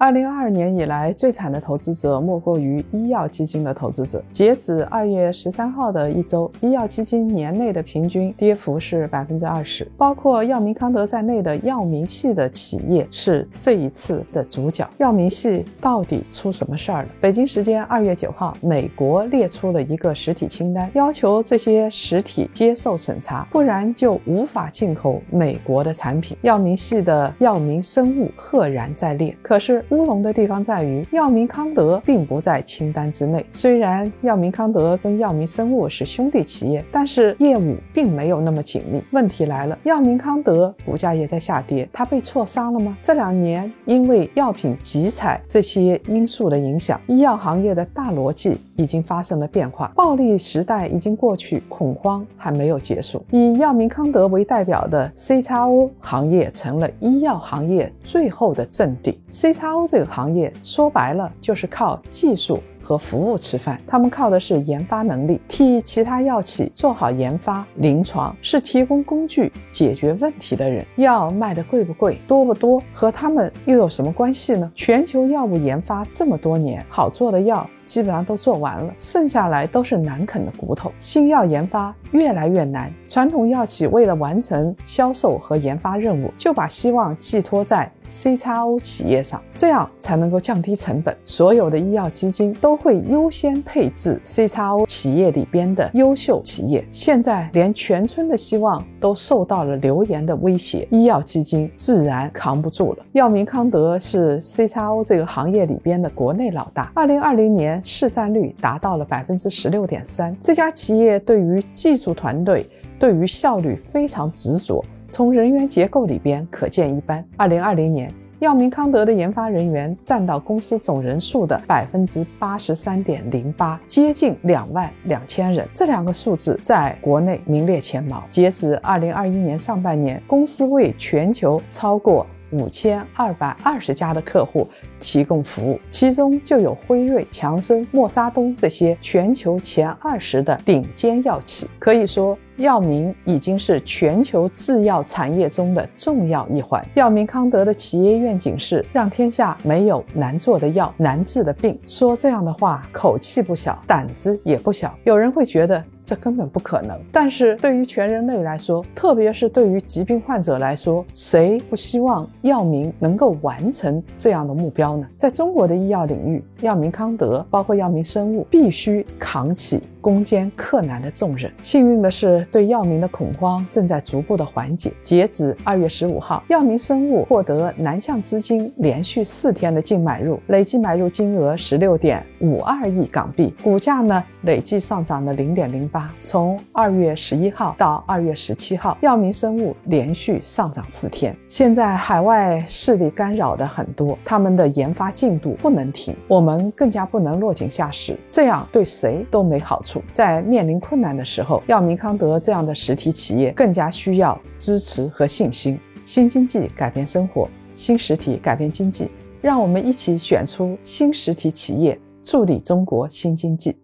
二零二二年以来最惨的投资者莫过于医药基金的投资者。截止二月十三号的一周，医药基金年内的平均跌幅是百分之二十，包括药明康德在内的药明系的企业是这一次的主角。药明系到底出什么事儿了？北京时间二月九号，美国列出了一个实体清单，要求这些实体接受审查，不然就无法进口美国的产品。药明系的药明生物赫然在列，可是。乌龙的地方在于，药明康德并不在清单之内。虽然药明康德跟药明生物是兄弟企业，但是业务并没有那么紧密。问题来了，药明康德股价也在下跌，它被错杀了吗？这两年因为药品集采这些因素的影响，医药行业的大逻辑已经发生了变化，暴利时代已经过去，恐慌还没有结束。以药明康德为代表的 C 叉 O 行业成了医药行业最后的阵地。C 叉 O 这个行业说白了就是靠技术和服务吃饭，他们靠的是研发能力，替其他药企做好研发、临床，是提供工具解决问题的人。药卖的贵不贵、多不多，和他们又有什么关系呢？全球药物研发这么多年，好做的药。基本上都做完了，剩下来都是难啃的骨头。新药研发越来越难，传统药企为了完成销售和研发任务，就把希望寄托在 CXO 企业上，这样才能够降低成本。所有的医药基金都会优先配置 CXO 企业里边的优秀企业。现在连全村的希望都受到了流言的威胁，医药基金自然扛不住了。药明康德是 CXO 这个行业里边的国内老大，二零二零年。市占率达到了百分之十六点三。这家企业对于技术团队、对于效率非常执着，从人员结构里边可见一斑。二零二零年，药明康德的研发人员占到公司总人数的百分之八十三点零八，接近两万两千人。这两个数字在国内名列前茅。截止二零二一年上半年，公司为全球超过。五千二百二十家的客户提供服务，其中就有辉瑞、强生、默沙东这些全球前二十的顶尖药企。可以说，药明已经是全球制药产业中的重要一环。药明康德的企业愿景是让天下没有难做的药、难治的病。说这样的话，口气不小，胆子也不小。有人会觉得。这根本不可能。但是对于全人类来说，特别是对于疾病患者来说，谁不希望药明能够完成这样的目标呢？在中国的医药领域，药明康德包括药明生物必须扛起。攻坚克难的重任。幸运的是，对药明的恐慌正在逐步的缓解。截止二月十五号，药明生物获得南向资金连续四天的净买入，累计买入金额十六点五二亿港币，股价呢累计上涨了零点零八从二月十一号到二月十七号，药明生物连续上涨四天。现在海外势力干扰的很多，他们的研发进度不能停，我们更加不能落井下石，这样对谁都没好处。在面临困难的时候，药明康德这样的实体企业更加需要支持和信心。新经济改变生活，新实体改变经济，让我们一起选出新实体企业，助力中国新经济。